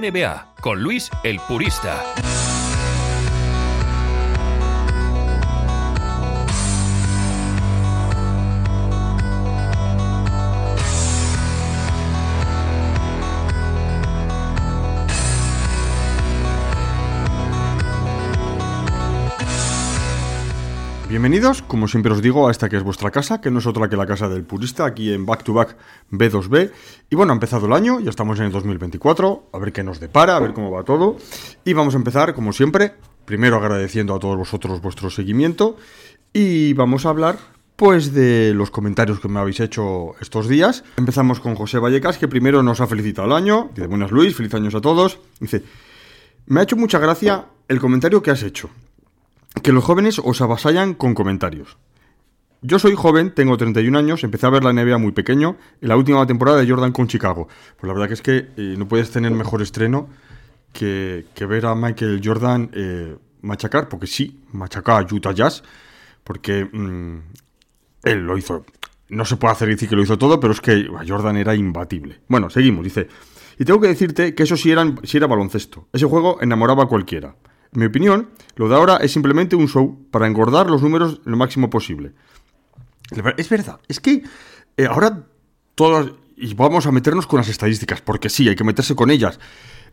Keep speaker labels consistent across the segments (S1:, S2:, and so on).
S1: NBA con Luis el Purista.
S2: Bienvenidos, como siempre os digo, a esta que es vuestra casa, que no es otra que la casa del purista, aquí en Back to Back B2B. Y bueno, ha empezado el año, ya estamos en el 2024, a ver qué nos depara, a ver cómo va todo. Y vamos a empezar, como siempre, primero agradeciendo a todos vosotros vuestro seguimiento. Y vamos a hablar, pues, de los comentarios que me habéis hecho estos días. Empezamos con José Vallecas, que primero nos ha felicitado el año. Dice, buenas Luis, feliz años a todos. Dice, me ha hecho mucha gracia el comentario que has hecho que los jóvenes os avasallan con comentarios. Yo soy joven, tengo 31 años, empecé a ver la NBA muy pequeño, en la última temporada de Jordan con Chicago. Pues la verdad que es que eh, no puedes tener mejor estreno que, ver a Michael Jordan eh, machacar, porque sí, machacar a Utah Jazz, porque mm, él lo hizo. No se puede hacer decir que lo hizo todo, pero es que Jordan era imbatible. Bueno, seguimos, dice. Y tengo que decirte que eso sí era baloncesto. Ese juego enamoraba a cualquiera. Mi opinión, lo de ahora es simplemente un show para engordar los números lo máximo posible. Es verdad, es que eh, ahora todas... Y vamos a meternos con las estadísticas, porque sí, hay que meterse con ellas.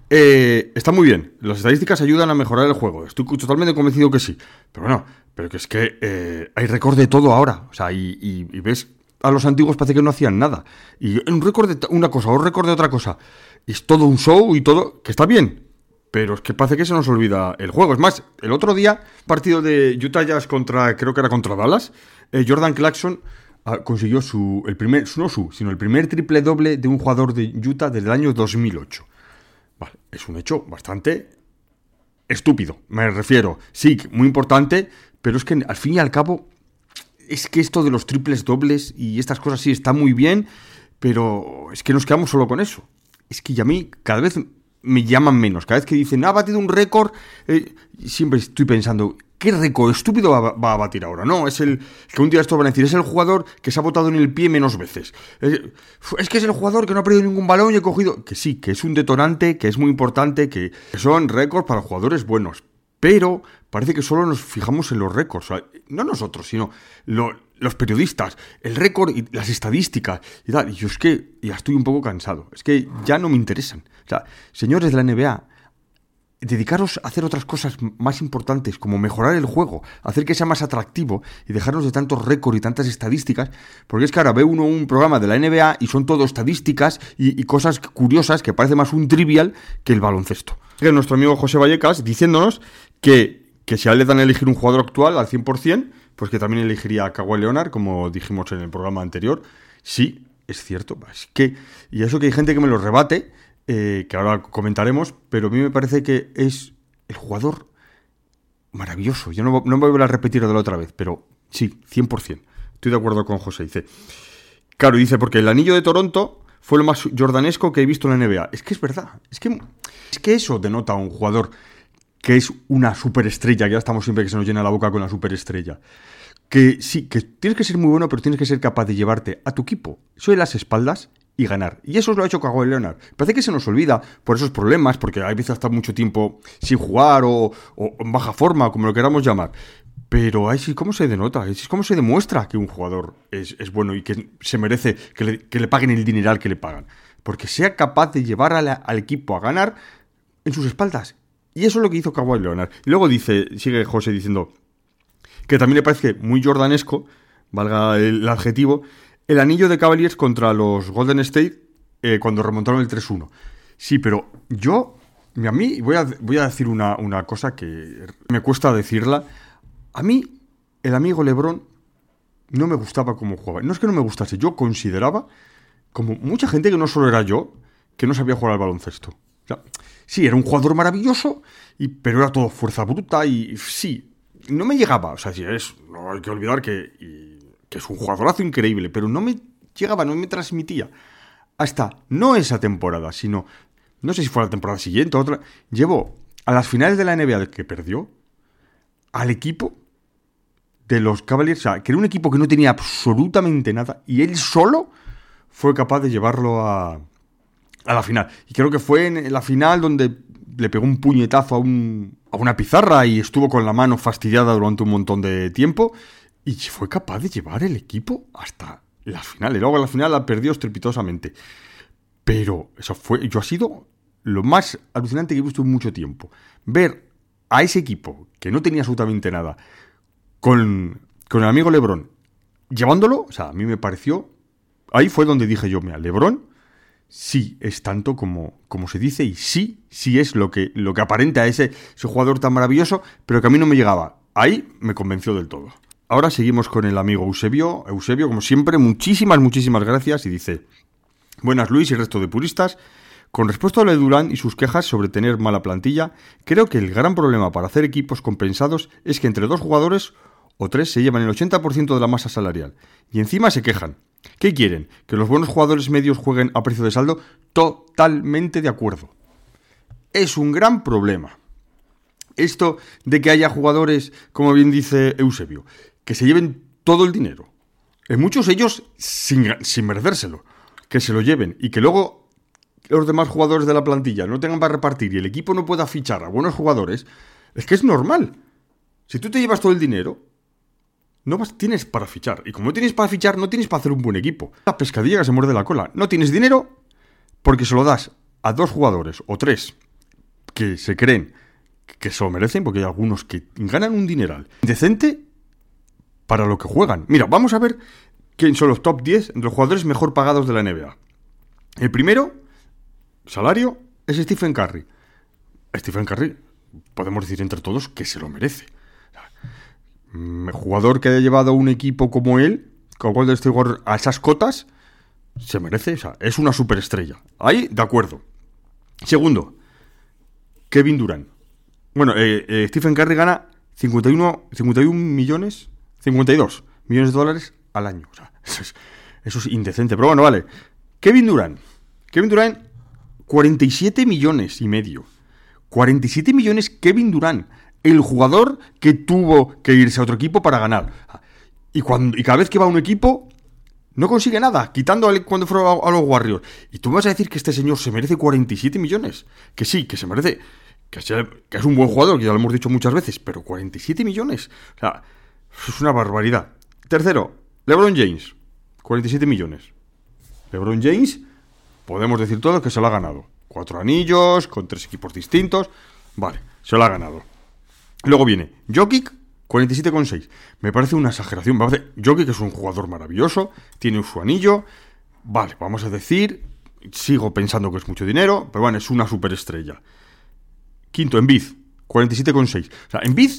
S2: Eh, está muy bien, las estadísticas ayudan a mejorar el juego, estoy totalmente convencido que sí. Pero bueno, pero que es que eh, hay récord de todo ahora. O sea, y, ves, a los antiguos parece que no hacían nada. Y un récord de una cosa, un récord de otra cosa. Es todo un show y todo, que está bien, pero es que parece que se nos olvida el juego. Es más, el otro día, partido de Utah Jazz contra, creo que era contra Dallas, eh, Jordan Clarkson ah, consiguió su, el primer, no su, sino el primer triple doble de un jugador de Utah desde el año 2008. Vale, es un hecho bastante estúpido, me refiero. Sí, muy importante, pero es que al fin y al cabo, es que esto de los triples dobles y estas cosas sí está muy bien, pero es que nos quedamos solo con eso. Es que a mí cada vez me llaman menos. Cada vez que dicen, ha batido un récord, eh, siempre estoy pensando, ¿qué récord estúpido va, a batir ahora? No, es el que un día esto van a decir, es el jugador que se ha botado en el pie menos veces. Es, que es el jugador que no ha perdido ningún balón y ha cogido. Que sí, que es un detonante, que es muy importante, que, son récords para jugadores buenos. Pero parece que solo nos fijamos en los récords. no nosotros, sino los periodistas, el récord y las estadísticas y tal. Y yo es que ya estoy un poco cansado. Es que ya no me interesan. O sea, señores de la NBA, dedicaros a hacer otras cosas más importantes, como mejorar el juego, hacer que sea más atractivo y dejarnos de tantos récords y tantas estadísticas, porque es que ahora ve uno un programa de la NBA y son todo estadísticas y, cosas curiosas que parece más un trivial que el baloncesto. Nuestro amigo José Vallecas diciéndonos que, que si a él le dan a elegir un jugador actual al 100%, pues que también elegiría a Kawhi Leonard, como dijimos en el programa anterior. Sí, es cierto. Es que, y eso que hay gente que me lo rebate, eh, que ahora comentaremos, pero a mí me parece que es el jugador maravilloso. Yo no, no me voy a repetir de la otra vez, pero sí, 100%. Estoy de acuerdo con José. Dice, claro, dice, porque el anillo de Toronto fue lo más jordanesco que he visto en la NBA. Es que es verdad. Es que, es que eso denota a un jugador que es una superestrella. Ya estamos siempre que se nos llena la boca con la superestrella. Que sí, que tienes que ser muy bueno, pero tienes que ser capaz de llevarte a tu equipo sobre las espaldas y ganar. Y eso lo ha hecho Kawhi Leonard. Parece que se nos olvida por esos problemas, porque hay veces hasta mucho tiempo sin jugar o, en baja forma, como lo queramos llamar. Pero ahí sí, ¿cómo se denota? Ahí sí, ¿cómo se demuestra que un jugador es, bueno y que se merece que le, paguen el dineral que le pagan? Porque sea capaz de llevar al equipo a ganar en sus espaldas. Y eso es lo que hizo Kawhi Leonard. Y luego dice, sigue José diciendo que también le parece muy jordanesco, valga el adjetivo, el anillo de Cavaliers contra los Golden State eh, cuando remontaron el 3-1. Sí, pero yo, a mí, voy a, voy a decir una, cosa que me cuesta decirla. A mí, el amigo Lebron no me gustaba como jugaba. No es que no me gustase, yo consideraba, como mucha gente que no solo era yo, que no sabía jugar al baloncesto. Sí, era un jugador maravilloso, y, pero era todo fuerza bruta y sí, no me llegaba. O sea, si es, no hay que olvidar que que es un jugadorazo increíble, pero no me llegaba, no me transmitía. Hasta no esa temporada, sino, no sé si fue la temporada siguiente o otra, llevó a las finales de la NBA que perdió al equipo de los Cavaliers, o sea, que era un equipo que no tenía absolutamente nada, y él solo fue capaz de llevarlo a, a la final. Y creo que fue en la final donde le pegó un puñetazo a, un, a una pizarra y estuvo con la mano fastidiada durante un montón de tiempo. Y fue capaz de llevar el equipo hasta la final. Y luego la final la perdió estrepitosamente. Pero eso fue. Yo ha sido lo más alucinante que he visto en mucho tiempo. Ver a ese equipo, que no tenía absolutamente nada, con, con el amigo Lebron, llevándolo, o sea, a mí me pareció. Ahí fue donde dije yo, mira, Lebron sí es tanto como, como se dice y sí, sí es lo que, lo que aparenta ese, ese jugador tan maravilloso, pero que a mí no me llegaba. Ahí me convenció del todo. Ahora seguimos con el amigo Eusebio. Eusebio, como siempre, muchísimas, muchísimas gracias y dice, buenas Luis y resto de puristas. Con respecto a lo de Durán y sus quejas sobre tener mala plantilla, creo que el gran problema para hacer equipos compensados es que entre dos jugadores o tres se llevan el 80% de la masa salarial y encima se quejan. ¿Qué quieren? ¿Que los buenos jugadores medios jueguen a precio de saldo? Totalmente de acuerdo. Es un gran problema. Esto de que haya jugadores, como bien dice Eusebio, que se lleven todo el dinero. En muchos ellos sin, sin. Que se lo lleven y que luego los demás jugadores de la plantilla no tengan para repartir y el equipo no pueda fichar a buenos jugadores, es que es normal. Si tú te llevas todo el dinero, no vas, tienes para fichar. Y como no tienes para fichar, no tienes para hacer un buen equipo. La pescadilla que se muerde la cola. No tienes dinero porque se lo das a dos jugadores o tres que se creen que se lo merecen, porque hay algunos que ganan un dineral decente para lo que juegan. Mira, vamos a ver quién son los top 10 de los jugadores mejor pagados de la NBA. El primero, salario, es Stephen Curry. Stephen Curry, podemos decir entre todos que se lo merece. Mm, jugador que haya llevado un equipo como él, como Golden a esas cotas, se merece, o sea, es una superestrella. Ahí, de acuerdo. Segundo, Kevin Durant. Bueno, eh, eh, Stephen Curry gana 51, 51 millones, 52 millones de dólares al año. O sea, eso es, eso es indecente. Pero bueno, vale. Kevin Durant. Kevin Durant, 47 millones y medio. 47 millones Kevin Durant el jugador que tuvo que irse a otro equipo para ganar. Y, cuando, y cada vez que va a un equipo, no consigue nada, quitando cuando fueron a, los Warriors. Y tú me vas a decir que este señor se merece 47 millones. Que sí, que se merece. Que, es un buen jugador, que ya lo hemos dicho muchas veces, pero 47 millones. O sea, es una barbaridad. Tercero, LeBron James, 47 millones. LeBron James, podemos decir todo que se lo ha ganado. Cuatro anillos, con tres equipos distintos. Vale, se lo ha ganado. Luego viene Jokic, 47,6. Me parece una exageración. Jokic es un jugador maravilloso, tiene su anillo. Vale, vamos a decir, sigo pensando que es mucho dinero, pero bueno, es una superestrella. Quinto, Embiid, 47,6. O sea, Embiid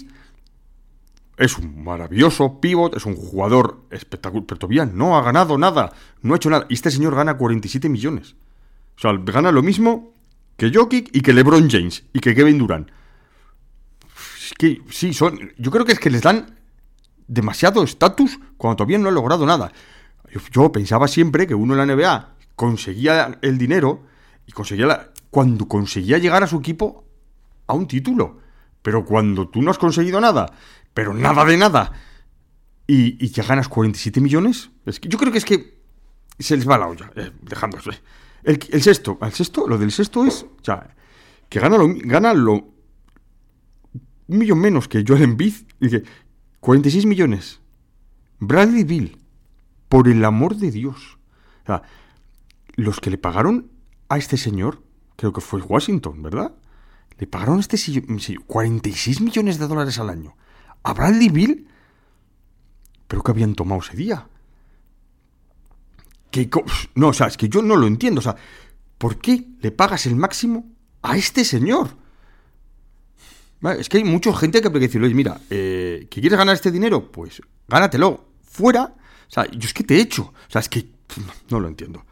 S2: es un maravilloso pivot, es un jugador espectacular, pero todavía no ha ganado nada, no ha hecho nada. Y este señor gana 47 millones. O sea, gana lo mismo que Jokic y que LeBron James y que Kevin Durant que sí, son. Yo creo que es que les dan demasiado estatus cuando todavía no han logrado nada. Yo, pensaba siempre que uno en la NBA conseguía el dinero y conseguía la, cuando conseguía llegar a su equipo a un título. Pero cuando tú no has conseguido nada, pero nada de nada, y, y ya ganas 47 millones, es que yo creo que es que se les va la olla, eh, dejándose. El, sexto, el sexto, lo del sexto es, o sea, que gana gana lo, un millón menos que Joel Embiid. Dice, 46 millones. Bradley Bill, por el amor de Dios. O sea, los que le pagaron a este señor, creo que fue Washington, ¿verdad? Le pagaron a este 46 millones de dólares al año. A Bradley Bill, pero que habían tomado ese día. ¿Qué no, o sea, es que yo no lo entiendo. O sea, ¿por qué le pagas el máximo a este señor? Es que hay mucha gente que puede decir, oye, mira, eh, ¿que quieres ganar este dinero? Pues gánatelo. Fuera. O sea, yo es que te he hecho. O sea, es que no, lo entiendo.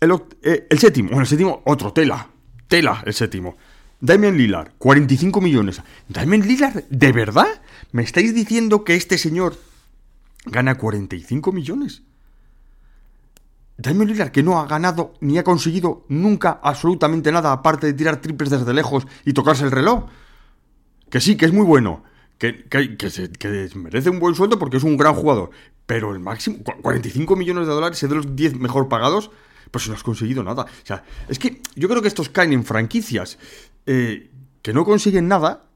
S2: El, eh, el séptimo, bueno, el séptimo, otro, tela. Tela, el séptimo. Damien Lillard, 45 millones. Damien Lillard, ¿de verdad? ¿Me estáis diciendo que este señor gana 45 millones? Damien Lillard, que no ha ganado ni ha conseguido nunca absolutamente nada aparte de tirar triples desde lejos y tocarse el reloj. Que sí, que es muy bueno. Que, se, merece un buen sueldo porque es un gran jugador. Pero el máximo, 45 millones de dólares es de los 10 mejor pagados. Pues no has conseguido nada. O sea, es que yo creo que estos caen en franquicias eh, que no consiguen nada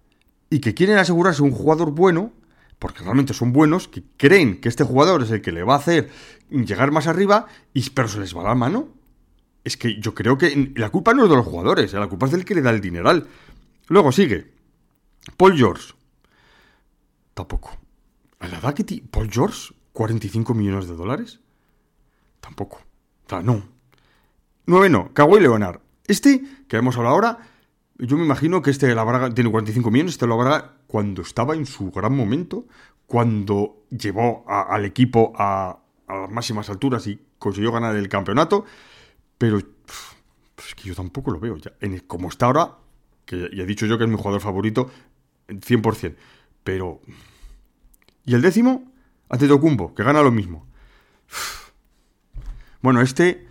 S2: y que quieren asegurarse un jugador bueno, porque realmente son buenos, que creen que este jugador es el que le va a hacer llegar más arriba, y, pero se les va la mano. Es que yo creo que la culpa no es de los jugadores, la culpa es del que le da el dineral. Luego sigue. Paul George. Tampoco. ¿A la edad que Paul George? ¿45 millones de dólares? Tampoco. O sea, no. no, Kawhi Leonard. Este, que hemos hablado ahora, yo me imagino que este la tiene 45 millones, este lo habrá cuando estaba en su gran momento, cuando llevó al equipo a, las máximas alturas y consiguió ganar el campeonato, pero es que yo tampoco lo veo ya. Como está ahora, que ya he dicho yo que es mi jugador favorito, 100%, pero... ¿Y el décimo? Antetokounmpo, que gana lo mismo. Bueno, este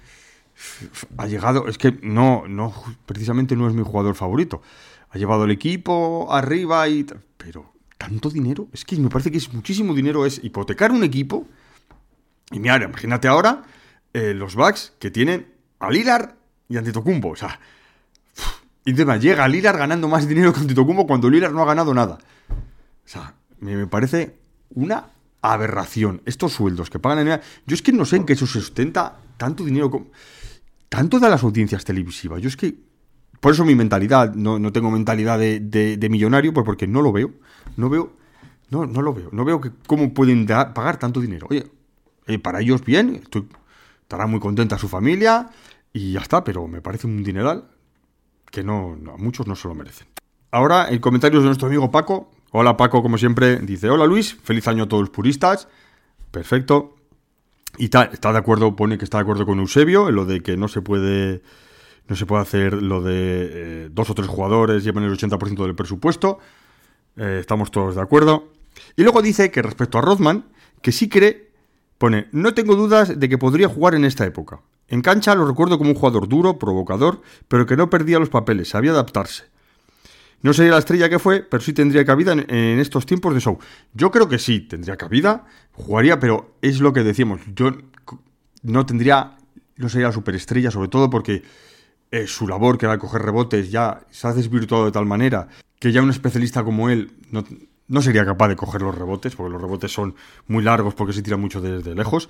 S2: ha llegado, es que no, no, precisamente no es mi jugador favorito. Ha llevado el equipo arriba y... Pero tanto dinero, es que me parece que es muchísimo dinero, es hipotecar un equipo. Y mira, imagínate ahora eh, los Bucks que tienen a Lillard y Antetokounmpo, o sea... Y encima llega Lillard ganando más dinero que Antetokounmpo cuando Lillard no ha ganado nada. O sea, me, parece una aberración. Estos sueldos que pagan en... Yo es que no sé en qué se sustenta tanto dinero... Como tanto de las audiencias televisivas. Yo es que, por eso mi mentalidad, no, tengo mentalidad de, millonario, pues porque no lo veo. No veo, no, no lo veo. No veo que cómo pueden pagar tanto dinero. Oye, eh, para ellos bien, estoy, estará muy contenta su familia y ya está, pero me parece un dineral que no, a muchos no se lo merecen. Ahora, el comentario de nuestro amigo Paco. Hola Paco, como siempre, dice, hola Luis, feliz año a todos los puristas. Perfecto. Y está, está de acuerdo, pone que está de acuerdo con Eusebio en lo de que no se puede no se puede hacer lo de eh, dos o tres jugadores llevan el 80% del presupuesto. Eh, estamos todos de acuerdo. Y luego dice que respecto a Rothman, que sí cree, pone, no tengo dudas de que podría jugar en esta época. En cancha lo recuerdo como un jugador duro, provocador, pero que no perdía los papeles, sabía adaptarse. No sería la estrella que fue, pero sí tendría cabida en, estos tiempos de show. Yo creo que sí, tendría cabida, jugaría, pero es lo que decíamos. Yo no tendría, no sería la superestrella, sobre todo porque eh, su labor, que era coger rebotes, ya se ha desvirtuado de tal manera que ya un especialista como él no, sería capaz de coger los rebotes, porque los rebotes son muy largos, porque se tira mucho desde lejos.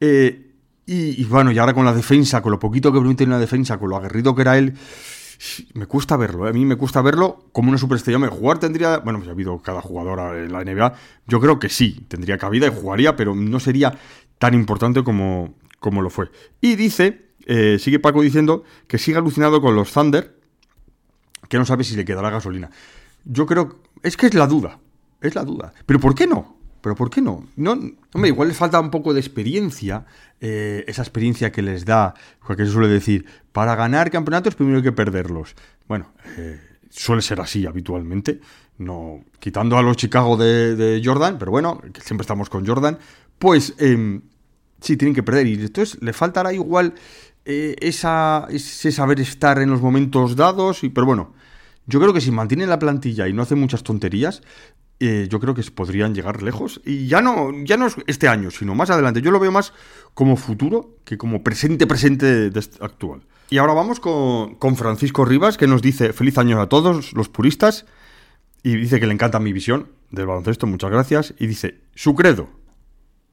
S2: Eh, y, bueno, y ahora con la defensa, con lo poquito que permite en la defensa, con lo aguerrido que era él me cuesta verlo, ¿eh? a mí me cuesta verlo como una superestrella. Jugar tendría, bueno, pues ha habido cada jugador en la NBA, yo creo que sí, tendría cabida y jugaría, pero no sería tan importante como, como lo fue. Y dice, eh, sigue Paco diciendo que sigue alucinado con los Thunder, que no sabe si le quedará gasolina. Yo creo, es que es la duda, es la duda. Pero ¿por qué no? Pero ¿por qué no? no hombre, igual les falta un poco de experiencia, eh, esa experiencia que les da, porque se suele decir, para ganar campeonatos primero hay que perderlos. Bueno, eh, suele ser así habitualmente, no quitando a los Chicago de, Jordan, pero bueno, que siempre estamos con Jordan, pues eh, sí, tienen que perder. Y entonces le faltará igual eh, esa, ese saber estar en los momentos dados, y, pero bueno. Yo creo que si mantienen la plantilla y no hacen muchas tonterías, eh, yo creo que podrían llegar lejos. Y ya no, ya no es este año, sino más adelante. Yo lo veo más como futuro que como presente, presente este actual. Y ahora vamos con, con, Francisco Rivas, que nos dice feliz año a todos los puristas. Y dice que le encanta mi visión del baloncesto, muchas gracias. Y dice, su credo.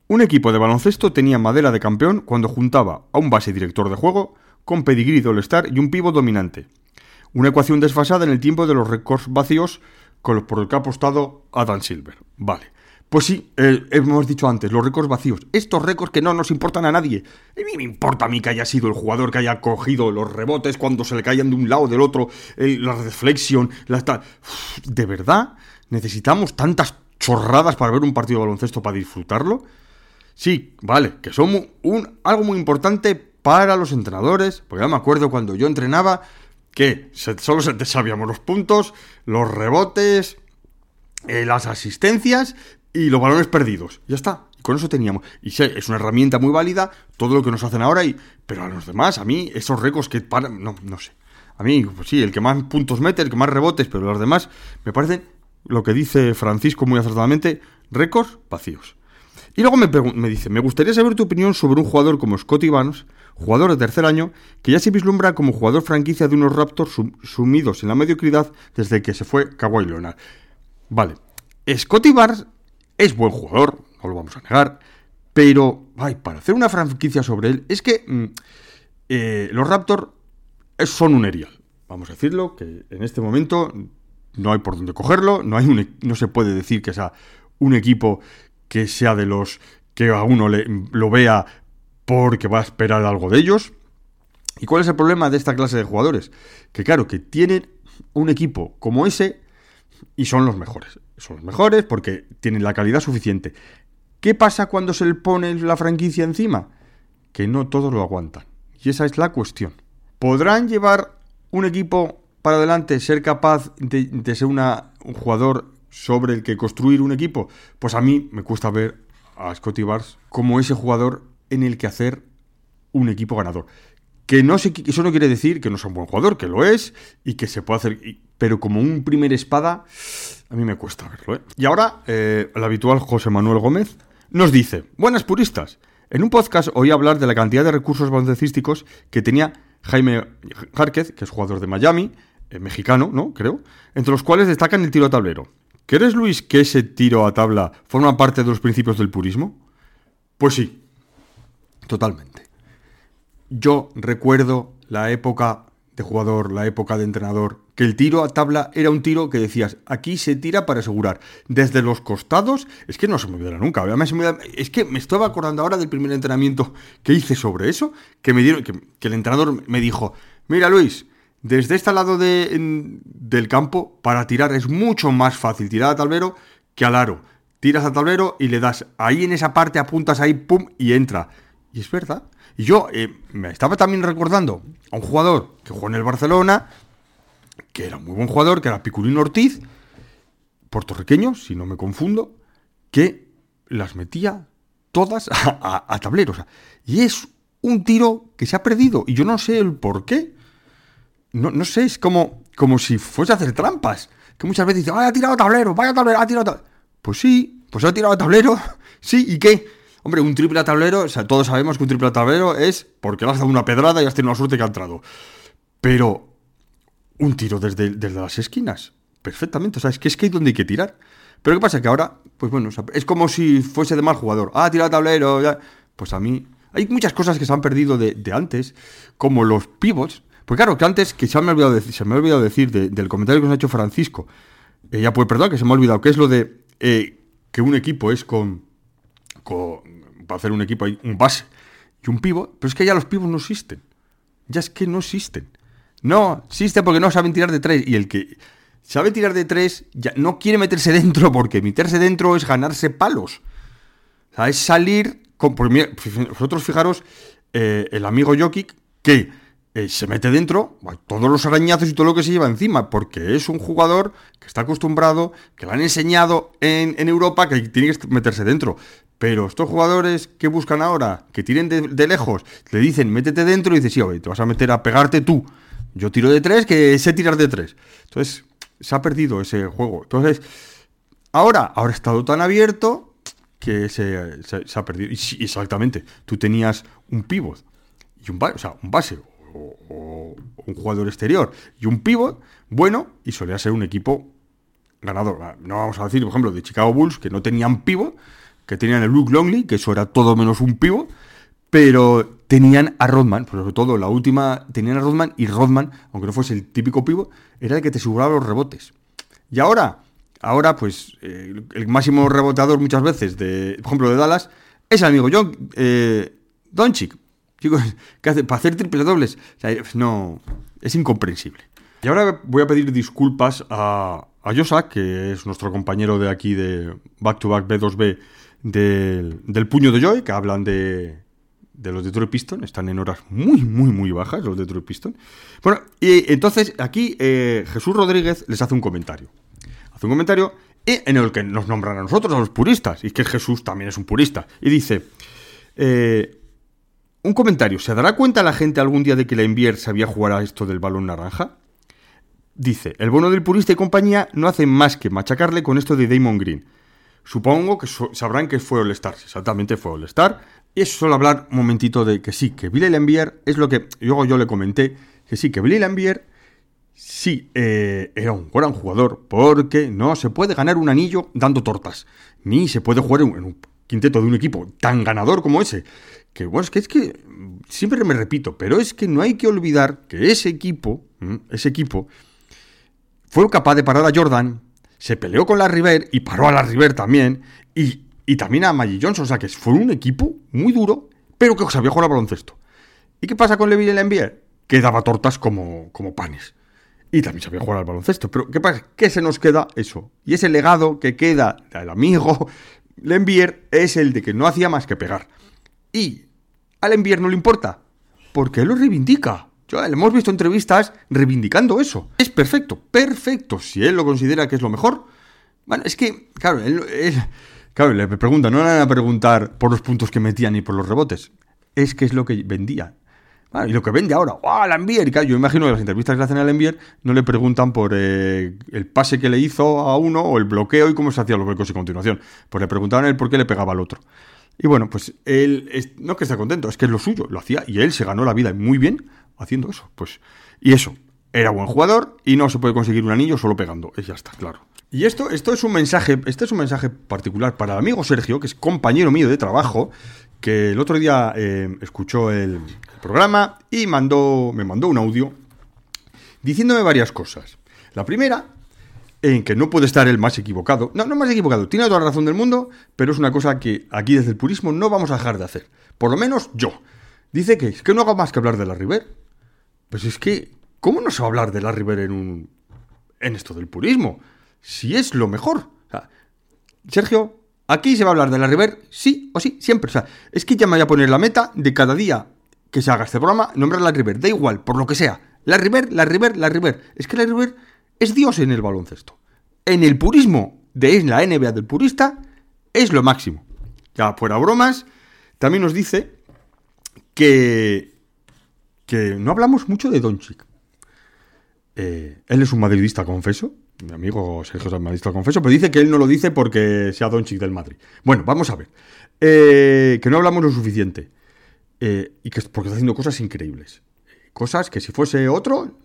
S2: Un equipo de baloncesto tenía madera de campeón cuando juntaba a un base director de juego con pedigrí de All-Star y un pivo dominante. Una ecuación desfasada en el tiempo de los récords vacíos por el que ha apostado Adam Silver. Vale. Pues sí, eh, hemos dicho antes, los récords vacíos. Estos récords que no nos importan a nadie. A mí me importa a mí que haya sido el jugador que haya cogido los rebotes cuando se le caían de un lado o del otro, la reflexión, la ¿De verdad? ¿Necesitamos tantas chorradas para ver un partido de baloncesto para disfrutarlo? Sí, vale, que son un, algo muy importante para los entrenadores, porque ya me acuerdo cuando yo entrenaba que solo sabíamos los puntos, los rebotes, eh, las asistencias y los balones perdidos. Ya está. Y con eso teníamos. Y sí, es una herramienta muy válida, todo lo que nos hacen ahora, y, pero a los demás, a mí, esos récords que paran, no, no sé. A mí, pues sí, el que más puntos mete, el que más rebotes, pero los demás me parecen, lo que dice Francisco muy acertadamente, récords vacíos. Y luego me, me, dice, me gustaría saber tu opinión sobre un jugador como Scotty Barnes, jugador de tercer año, que ya se vislumbra como jugador franquicia de unos Raptors sumidos en la mediocridad desde que se fue Kawhi Leonard. Vale, Scotty Barnes es buen jugador, no lo vamos a negar, pero, ay, para hacer una franquicia sobre él, es que mm, eh, los Raptors son un erial. Vamos a decirlo, que en este momento no hay por dónde cogerlo, no, hay e, no se puede decir que sea un equipo que sea de los que a uno le, lo vea porque va a esperar algo de ellos. ¿Y cuál es el problema de esta clase de jugadores? Que claro, que tienen un equipo como ese y son los mejores. Son los mejores porque tienen la calidad suficiente. ¿Qué pasa cuando se le pone la franquicia encima? Que no todos lo aguantan. Y esa es la cuestión. ¿Podrán llevar un equipo para adelante, ser capaz de, ser un jugador sobre el que construir un equipo? Pues a mí me cuesta ver a Scotty Barnes como ese jugador en el que hacer un equipo ganador. Que no se, eso no quiere decir que no sea un buen jugador, que lo es, y que se puede hacer. Pero como un primer espada, a mí me cuesta verlo. ¿eh? Y ahora, eh, el habitual José Manuel Gómez nos dice: Buenas puristas. En un podcast oí hablar de la cantidad de recursos baloncestísticos que tenía Jaime Járquez, que es jugador de Miami, eh, mexicano, ¿no? Creo, entre los cuales destacan el tiro a tablero. ¿Crees, Luis, que ese tiro a tabla forma parte de los principios del purismo? Pues sí, totalmente. Yo recuerdo la época de jugador, la época de entrenador, que el tiro a tabla era un tiro que decías, aquí se tira para asegurar. Desde los costados, es que no se me olvidará nunca. Es que me estaba acordando ahora del primer entrenamiento que hice sobre eso, que me dieron, que, el entrenador me dijo, mira Luis, desde este lado del campo, para tirar es mucho más fácil tirar a tablero que al aro. Tiras a tablero y le das ahí en esa parte, apuntas ahí, pum, y entra. Y es verdad. Y yo eh, me estaba también recordando a un jugador que jugó en el Barcelona, que era muy buen jugador, que era Piculín Ortiz, puertorriqueño, si no me confundo, que las metía todas a, tableros. Y es un tiro que se ha perdido. Y yo no sé el por qué. No, no sé, es como, como si fuese a hacer trampas. Que muchas veces dicen, vaya, ha tirado tablero, vaya tablero, ha tirado tablero. Pues sí, pues ha tirado tablero. Sí, ¿y qué? Hombre, un triple a tablero, o sea, todos sabemos que un triple a tablero es porque le has dado una pedrada y has tenido una suerte que ha entrado. Pero un tiro desde, desde las esquinas, perfectamente. O sea, es que es que hay donde hay que tirar. Pero ¿qué pasa? Que ahora, pues bueno, es como si fuese de mal jugador. Ah, tira tablero. Ya. Pues a mí. Hay muchas cosas que se han perdido de, antes, como los pivots. Pues claro, que antes, que se me ha olvidado decir, me ha olvidado decir del comentario que nos ha hecho Francisco. Eh, ya pues perdón, que se me ha olvidado, que es lo de eh, que un equipo es con para hacer un equipo hay un base y un pivo, pero es que ya los pivos no existen. Ya es que no existen. No, existe porque no saben tirar de tres. Y el que sabe tirar de tres ya no quiere meterse dentro porque meterse dentro es ganarse palos. Es salir con... vosotros fijaros, eh, el amigo Jokic, que eh, se mete dentro, todos los arañazos y todo lo que se lleva encima, porque es un jugador que está acostumbrado, que le han enseñado en, Europa que tiene que meterse dentro. Pero estos jugadores que buscan ahora, que tiren de, lejos, le dicen métete dentro y dices, sí, te vas a meter a pegarte tú. Yo tiro de tres, que sé tirar de tres. Entonces, se ha perdido ese juego. Entonces, ahora, ahora ha estado tan abierto que se, ha perdido. Y, exactamente, tú tenías un pivot y un, o un base o, un jugador exterior y un pivot bueno y solía ser un equipo ganador. No vamos a decir, por ejemplo, de Chicago Bulls que no tenían pivot, que tenían el Luke Longley, que eso era todo menos un pivot, pero tenían a Rodman, sobre todo la última, tenían a Rodman y Rodman, aunque no fuese el típico pivot, era el que te aseguraba los rebotes. Y ahora, ahora pues eh, el máximo rebotador muchas veces, de, por ejemplo, de Dallas, es el amigo John eh, Doncic. Chicos, ¿qué hace? Para hacer triple dobles. no, es incomprensible. Y ahora voy a pedir disculpas a, a Yosa, que es nuestro compañero de aquí de Back to Back B2B del, puño de Joy, que hablan de, de los Detroit Pistons. Están en horas muy, muy, muy bajas los Detroit Pistons. Bueno, y entonces aquí eh, Jesús Rodríguez les hace un comentario. Hace un comentario en el que nos nombran a nosotros, a los puristas, y que Jesús también es un purista. Y dice, eh, un comentario, ¿se dará cuenta la gente algún día de que la Envier sabía jugar a esto del balón naranja? Dice, el bono del purista y compañía no hace más que machacarle con esto de Damon Green. Supongo que sabrán que fue All-Star, exactamente fue All-Star. Y eso solo hablar un momentito de que sí, que Billy Lambier es lo que luego yo le comenté, que sí, que Billy Lambier sí eh, era un gran jugador, porque no se puede ganar un anillo dando tortas, ni se puede jugar en un quinteto de un equipo tan ganador como ese. Que bueno, es que es que siempre me repito, pero es que no hay que olvidar que ese equipo, ese equipo, fue capaz de parar a Jordan, se peleó con la River y paró a la River también, y, también a Maggie Johnson, o sea que fue un equipo muy duro, pero que sabía jugar al baloncesto. ¿Y qué pasa con Levi Lembier? Que daba tortas como, como panes. Y también sabía jugar al baloncesto. Pero ¿qué pasa? ¿Qué se nos queda? Eso. Y ese legado que queda del amigo Lembier es el de que no hacía más que pegar. Y al Envier no le importa, porque lo reivindica. Yo, le hemos visto entrevistas reivindicando eso. Es perfecto, perfecto. Si él lo considera que es lo mejor. Bueno, es que, claro, él, claro, le preguntan, no le van a preguntar por los puntos que metían ni por los rebotes. Es que es lo que vendía. y lo que vende ahora, ¡ah, Lambier! yo imagino que las entrevistas que le hacen a Lambier no le preguntan por eh, el pase que le hizo a uno o el bloqueo y cómo se hacían los bloqueos a continuación. Pues le preguntaban él por qué le pegaba al otro. Y bueno, pues él, no que esté contento, es que es lo suyo, lo hacía y él se ganó la vida muy bien haciendo eso. Pues, y eso, era buen jugador y no se puede conseguir un anillo solo pegando, ya está, claro. Y esto, esto es un mensaje, este es un mensaje particular para el amigo Sergio, que es compañero mío de trabajo, que el otro día eh, escuchó el, programa y mandó, me mandó un audio diciéndome varias cosas. La primera en que no puede estar el más equivocado. No, no más equivocado, tiene toda la razón del mundo, pero es una cosa que aquí desde el purismo no vamos a dejar de hacer. Por lo menos yo. Dice que es que no hago más que hablar de la River. Pues es que, ¿cómo no se va a hablar de la River en un. en esto del purismo? Si es lo mejor. Sergio, aquí se va a hablar de la River, sí o sí, siempre. O sea, es que ya me voy a poner la meta de cada día que se haga este programa, nombrar la River. Da igual, por lo que sea. La River, la River, la River. Es que la River es Dios en el baloncesto. En el purismo de la NBA del purista es lo máximo. Ya fuera bromas, también nos dice que, que no hablamos mucho de Doncic. Eh, él es un madridista, confeso. Mi amigo Sergio es madridista, confeso, pero dice que él no lo dice porque sea Doncic del Madrid. Bueno, vamos a ver. Eh, que no hablamos lo suficiente. Eh, y que porque está haciendo cosas increíbles. Cosas que si fuese otro,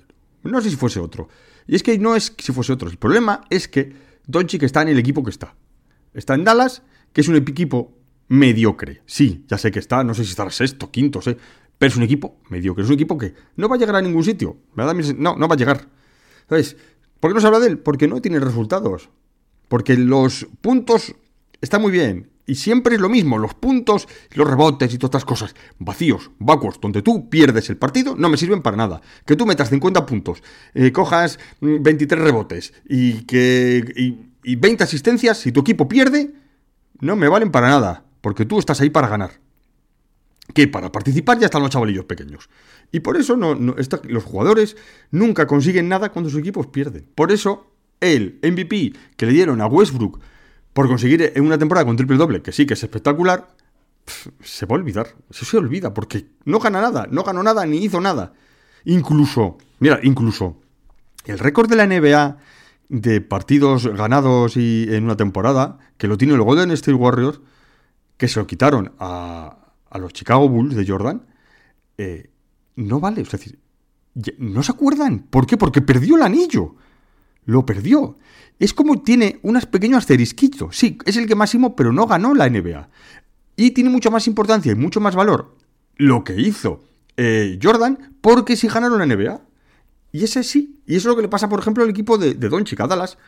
S2: no sé si fuese otro. Y es que no es si fuese otro. El problema es que Doncic está en el equipo que está. Está en Dallas, que es un equipo mediocre. Sí, ya sé que está, no sé si estará sexto, quinto, sé. Pero es un equipo mediocre. Es un equipo que no va a llegar a ningún sitio. No, no va a llegar. ¿Sabes? ¿Por qué no se habla de él? Porque no tiene resultados. Porque los puntos están muy bien. Y siempre es lo mismo, los puntos, los rebotes y todas estas cosas vacíos, vacuos, donde tú pierdes el partido, no me sirven para nada. Que tú metas 50 puntos, eh, cojas 23 mm, rebotes y, que, y, 20 asistencias, si tu equipo pierde, no me valen para nada, porque tú estás ahí para ganar. Que para participar ya están los chavalillos pequeños. Y por eso no, los jugadores nunca consiguen nada cuando sus equipos pierden. Por eso el MVP que le dieron a Westbrook por conseguir en una temporada con triple doble, que sí que es espectacular, se va a olvidar. Se olvida, porque no gana nada, no ganó nada ni hizo nada. Incluso, mira, incluso el récord de la NBA de partidos ganados y en una temporada, que lo tiene el Golden State Warriors, que se lo quitaron a, a los Chicago Bulls de Jordan, eh, no vale. Es decir, no se acuerdan. ¿Por qué? Porque perdió el anillo. Lo perdió. Es como tiene unos pequeños asterisquitos. Sí, es el que máximo, pero no ganó la NBA. Y tiene mucha más importancia y mucho más valor lo que hizo eh, Jordan, porque sí ganaron la NBA. Y ese sí. Y eso es lo que le pasa, por ejemplo, al equipo de, de Doncic a Dallas.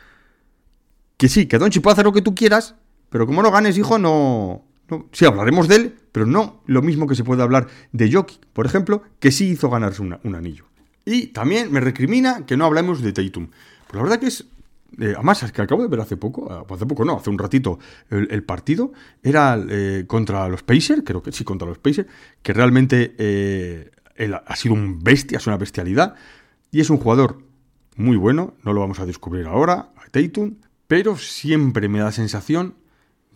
S2: Que sí, que Doncic puede hacer lo que tú quieras, pero como no ganes, hijo, no, Sí, hablaremos de él, pero no lo mismo que se puede hablar de Jokic, por ejemplo, que sí hizo ganarse un anillo. Y también me recrimina que no hablemos de Tatum. Pues la verdad que es eh, además, es que acabo de ver hace poco, ah, hace poco no, hace un ratito, el, partido era eh, contra los Pacers, creo que sí, contra los Pacers, que realmente eh, él ha sido un bestia, es una bestialidad, y es un jugador muy bueno, no lo vamos a descubrir ahora, a pero siempre me da sensación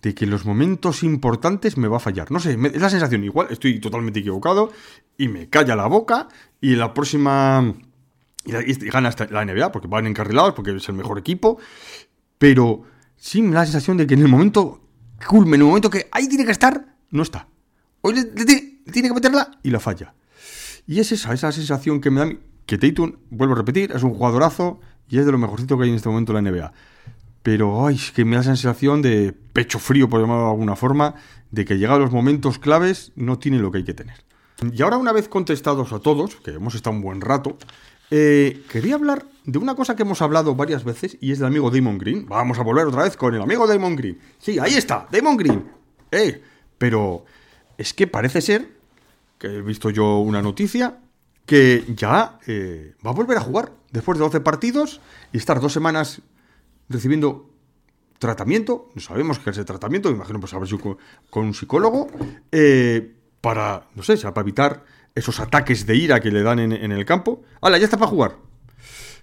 S2: de que en los momentos importantes me va a fallar. No sé, es la sensación, igual estoy totalmente equivocado, y me calla la boca, y la próxima y, gana la NBA porque van encarrilados, porque es el mejor equipo. Pero sí la sensación de que en el momento culme, en el momento que ahí tiene que estar, no está. Hoy le, tiene que meterla y la falla. Y es esa, esa sensación que me da que Tatum, vuelvo a repetir, es un jugadorazo y es de lo mejorcito que hay en este momento en la NBA. Pero, ay, es que me da la sensación de pecho frío, por llamarlo de alguna forma, de que llegado los momentos claves no tiene lo que hay que tener. Y ahora, una vez contestados a todos, que hemos estado un buen rato, eh, quería hablar de una cosa que hemos hablado varias veces y es del amigo Damon Green. Vamos a volver otra vez con el amigo Damon Green. Sí, ahí está, Damon Green. Eh, pero es que parece ser, que he visto yo una noticia, que ya eh, va a volver a jugar después de 12 partidos y estar dos semanas recibiendo tratamiento, no sabemos qué es el tratamiento, me imagino pues a ver si con, un psicólogo, eh, para, no sé, para evitar esos ataques de ira que le dan en, el campo. ¡Hala, ya está para jugar!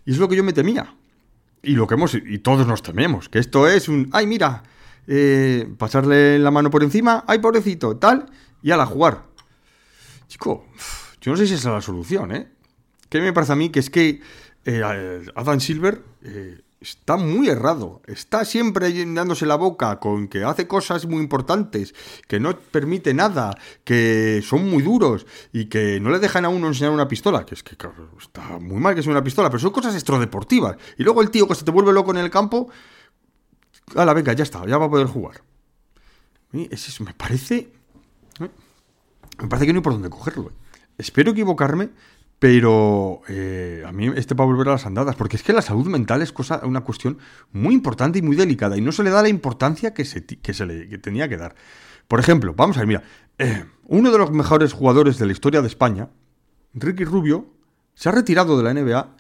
S2: Y es lo que yo me temía. Y lo que hemos, y todos nos tememos, que esto es un, ¡ay, mira! Eh, pasarle la mano por encima, ¡ay, pobrecito! Tal, y a la jugar. Chico, yo no sé si esa es la solución, ¿eh? ¿Qué me parece a mí? Que es que eh, Adam Silver eh, está muy errado. Está siempre llenándose la boca con que hace cosas muy importantes, que no permite nada, que son muy duros y que no le dejan a uno enseñar una pistola. Que es que está muy mal que sea una pistola, pero son cosas extradeportivas. Y luego el tío que se te vuelve loco en el campo, a la venga, ya está, ya va a poder jugar. Eso me parece. ¿eh? Me parece que no hay por dónde cogerlo. Espero equivocarme, pero eh, a mí este va a volver a las andadas, porque es que la salud mental es cosa, una cuestión muy importante y muy delicada, y no se le da la importancia que se, se le tenía que dar. Por ejemplo, vamos a ver, mira, eh, uno de los mejores jugadores de la historia de España, Ricky Rubio, se ha retirado de la NBA,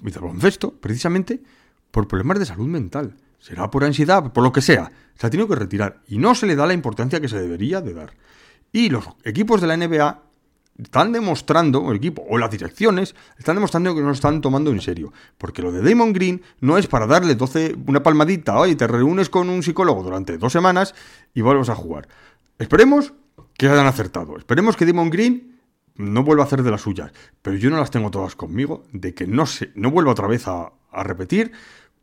S2: de baloncesto, precisamente por problemas de salud mental. Será por ansiedad, por lo que sea. Se ha tenido que retirar y no se le da la importancia que se debería de dar. Y los equipos de la NBA están demostrando, el equipo o las direcciones, están demostrando que no lo están tomando en serio. Porque lo de Damon Green no es para darle 12, una palmadita, oye, te reúnes con un psicólogo durante dos semanas y vuelves a jugar. Esperemos que hayan acertado. Esperemos que Damon Green no vuelva a hacer de las suyas. Pero yo no las tengo todas conmigo, de que no, se, no vuelva otra vez a, a repetir,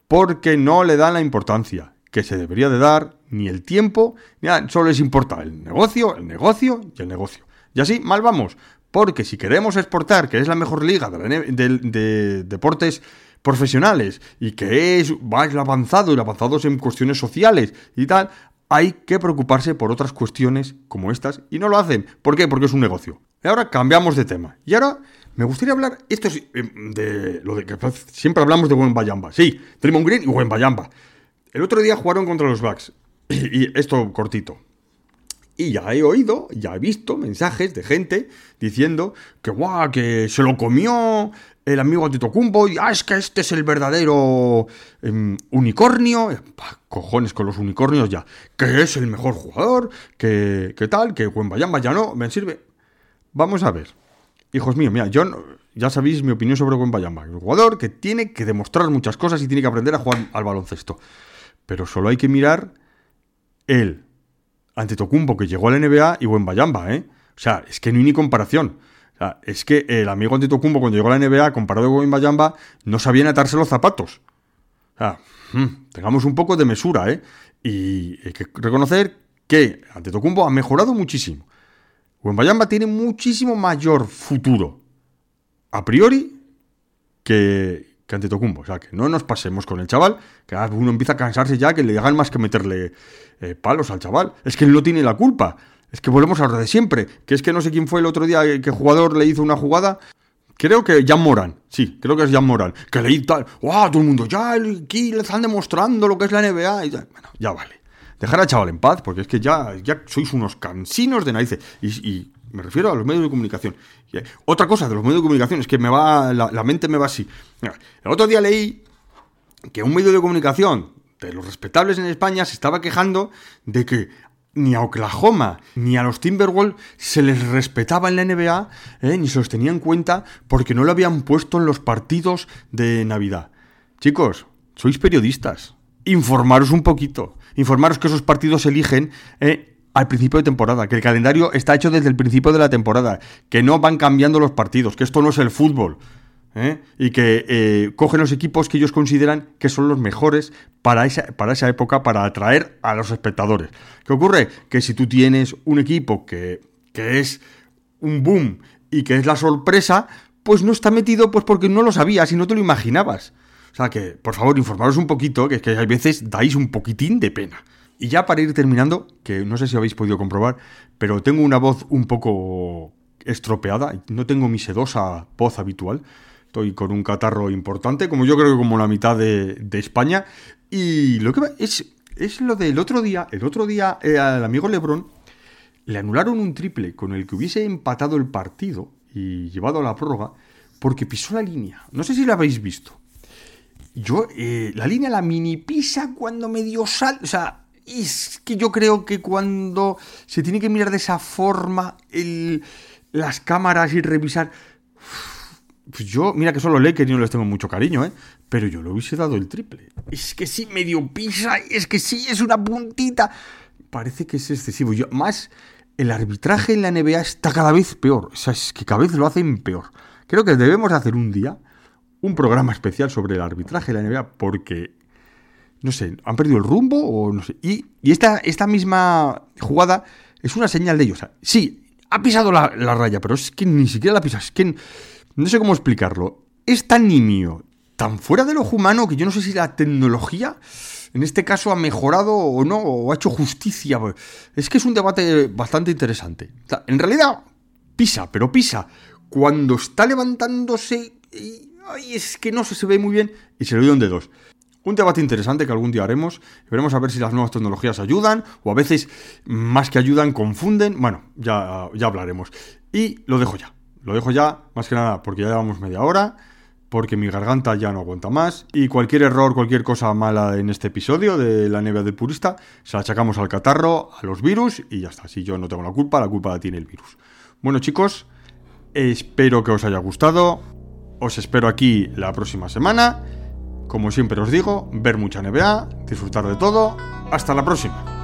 S2: porque no le dan la importancia que se debería de dar, ni el tiempo, ni nada, solo les importa el negocio, el negocio y el negocio. Y así, mal vamos. Porque si queremos exportar, que es la mejor liga de, deportes profesionales y que es más avanzado y avanzados en cuestiones sociales y tal, hay que preocuparse por otras cuestiones como estas y no lo hacen. ¿Por qué? Porque es un negocio. Y ahora cambiamos de tema. Y ahora me gustaría hablar, esto es eh, de lo de que siempre hablamos de Buen Bayamba. Sí, Draymond Green y Buen Bayamba. El otro día jugaron contra los Bucks. Y esto cortito. Y ya he oído, ya he visto mensajes de gente diciendo que guau, que se lo comió el amigo Antetokounmpo y ah, es que este es el verdadero em, unicornio. cojones con los unicornios ya. Que es el mejor jugador, que, tal, que Bayamba ya no, me sirve. Vamos a ver. Hijos míos, mira, yo ya sabéis mi opinión sobre Bayamba. Un jugador que tiene que demostrar muchas cosas y tiene que aprender a jugar al baloncesto. Pero solo hay que mirar él ante Tocumbo, que llegó a la NBA, y buen Bayamba, ¿eh? O sea, es que no hay ni comparación. O sea, es que el amigo ante Tocumbo, cuando llegó a la NBA, comparado con Bayamba, no sabían atarse los zapatos. O sea, hmm, tengamos un poco de mesura, ¿eh? Y hay que reconocer que ante Tocumbo ha mejorado muchísimo. Bayamba tiene muchísimo mayor futuro, a priori, que, que ante Tocumbo. O sea, que no nos pasemos con el chaval, que uno empieza a cansarse ya, que le hagan más que meterle eh, palos al chaval. Es que él no tiene la culpa. Es que volvemos a lo de siempre. Que es que no sé quién fue el otro día que jugador le hizo una jugada. Creo que Jan Moran, sí, creo que es Jan Moran, que le tal, ¡wow! Todo el mundo, ya aquí le están demostrando lo que es la NBA. Ya, bueno, ya vale. Dejar al chaval en paz, porque es que ya, ya sois unos cansinos de narices. y me refiero a los medios de comunicación. Eh, otra cosa de los medios de comunicación es que me va, la, mente me va así. El otro día leí que un medio de comunicación de los respetables en España se estaba quejando de que ni a Oklahoma ni a los Timberwolves se les respetaba en la NBA, eh, ni se los tenía en cuenta porque no lo habían puesto en los partidos de Navidad. Chicos, sois periodistas. Informaros un poquito. Informaros que esos partidos eligen eh, al principio de temporada, que el calendario está hecho desde el principio de la temporada, que no van cambiando los partidos, que esto no es el fútbol. ¿eh? y que eh, cogen los equipos que ellos consideran que son los mejores para esa, para esa época, para atraer a los espectadores. ¿Qué ocurre? Que si tú tienes un equipo que, que es un boom y que es la sorpresa, pues no está metido pues porque no lo sabías y no te lo imaginabas. O sea que, por favor, informaros un poquito, que es que hay veces dais un poquitín de pena. Y ya para ir terminando, que no sé si habéis podido comprobar, pero tengo una voz un poco estropeada, no tengo mi sedosa voz habitual, estoy con un catarro importante, como yo creo que como la mitad de, España, y lo que es, es lo del otro día, el otro día eh, al amigo Lebron le anularon un triple con el que hubiese empatado el partido y llevado a la prórroga porque pisó la línea. No sé si la habéis visto. Yo, eh, la línea la mini pisa cuando medio sal. O sea, es que yo creo que cuando se tiene que mirar de esa forma las cámaras y revisar. Pues yo, mira que solo que y no les tengo mucho cariño, ¿eh? Pero yo le hubiese dado el triple. Es que sí, medio pisa, es que sí, es una puntita. Parece que es excesivo. Yo, más, el arbitraje en la NBA está cada vez peor. O sea, es que cada vez lo hacen peor. Creo que debemos hacer un día un programa especial sobre el arbitraje de la NBA porque, no sé, han perdido el rumbo o no sé. Y, esta, esta misma jugada es una señal de ellos. sí, ha pisado la, raya, pero es que ni siquiera la pisa. Es que no sé cómo explicarlo. Es tan nimio, tan fuera de lo humano que yo no sé si la tecnología en este caso ha mejorado o no, o ha hecho justicia. Es que es un debate bastante interesante. en realidad, pisa, pero pisa. Cuando está levantándose ay, es que no se ve muy bien y se lo dio de dos. Un debate interesante que algún día haremos. Veremos a ver si las nuevas tecnologías ayudan o a veces más que ayudan confunden. Bueno, ya, ya hablaremos. Y lo dejo ya. Lo dejo ya, más que nada porque ya llevamos media hora, porque mi garganta ya no aguanta más y cualquier error, cualquier cosa mala en este episodio de la nieve del purista, se la achacamos al catarro, a los virus y ya está. Si yo no tengo la culpa, la culpa la tiene el virus. Bueno chicos, espero que os haya gustado. Os espero aquí la próxima semana. Como siempre os digo, ver mucha NBA, disfrutar de todo. Hasta la próxima.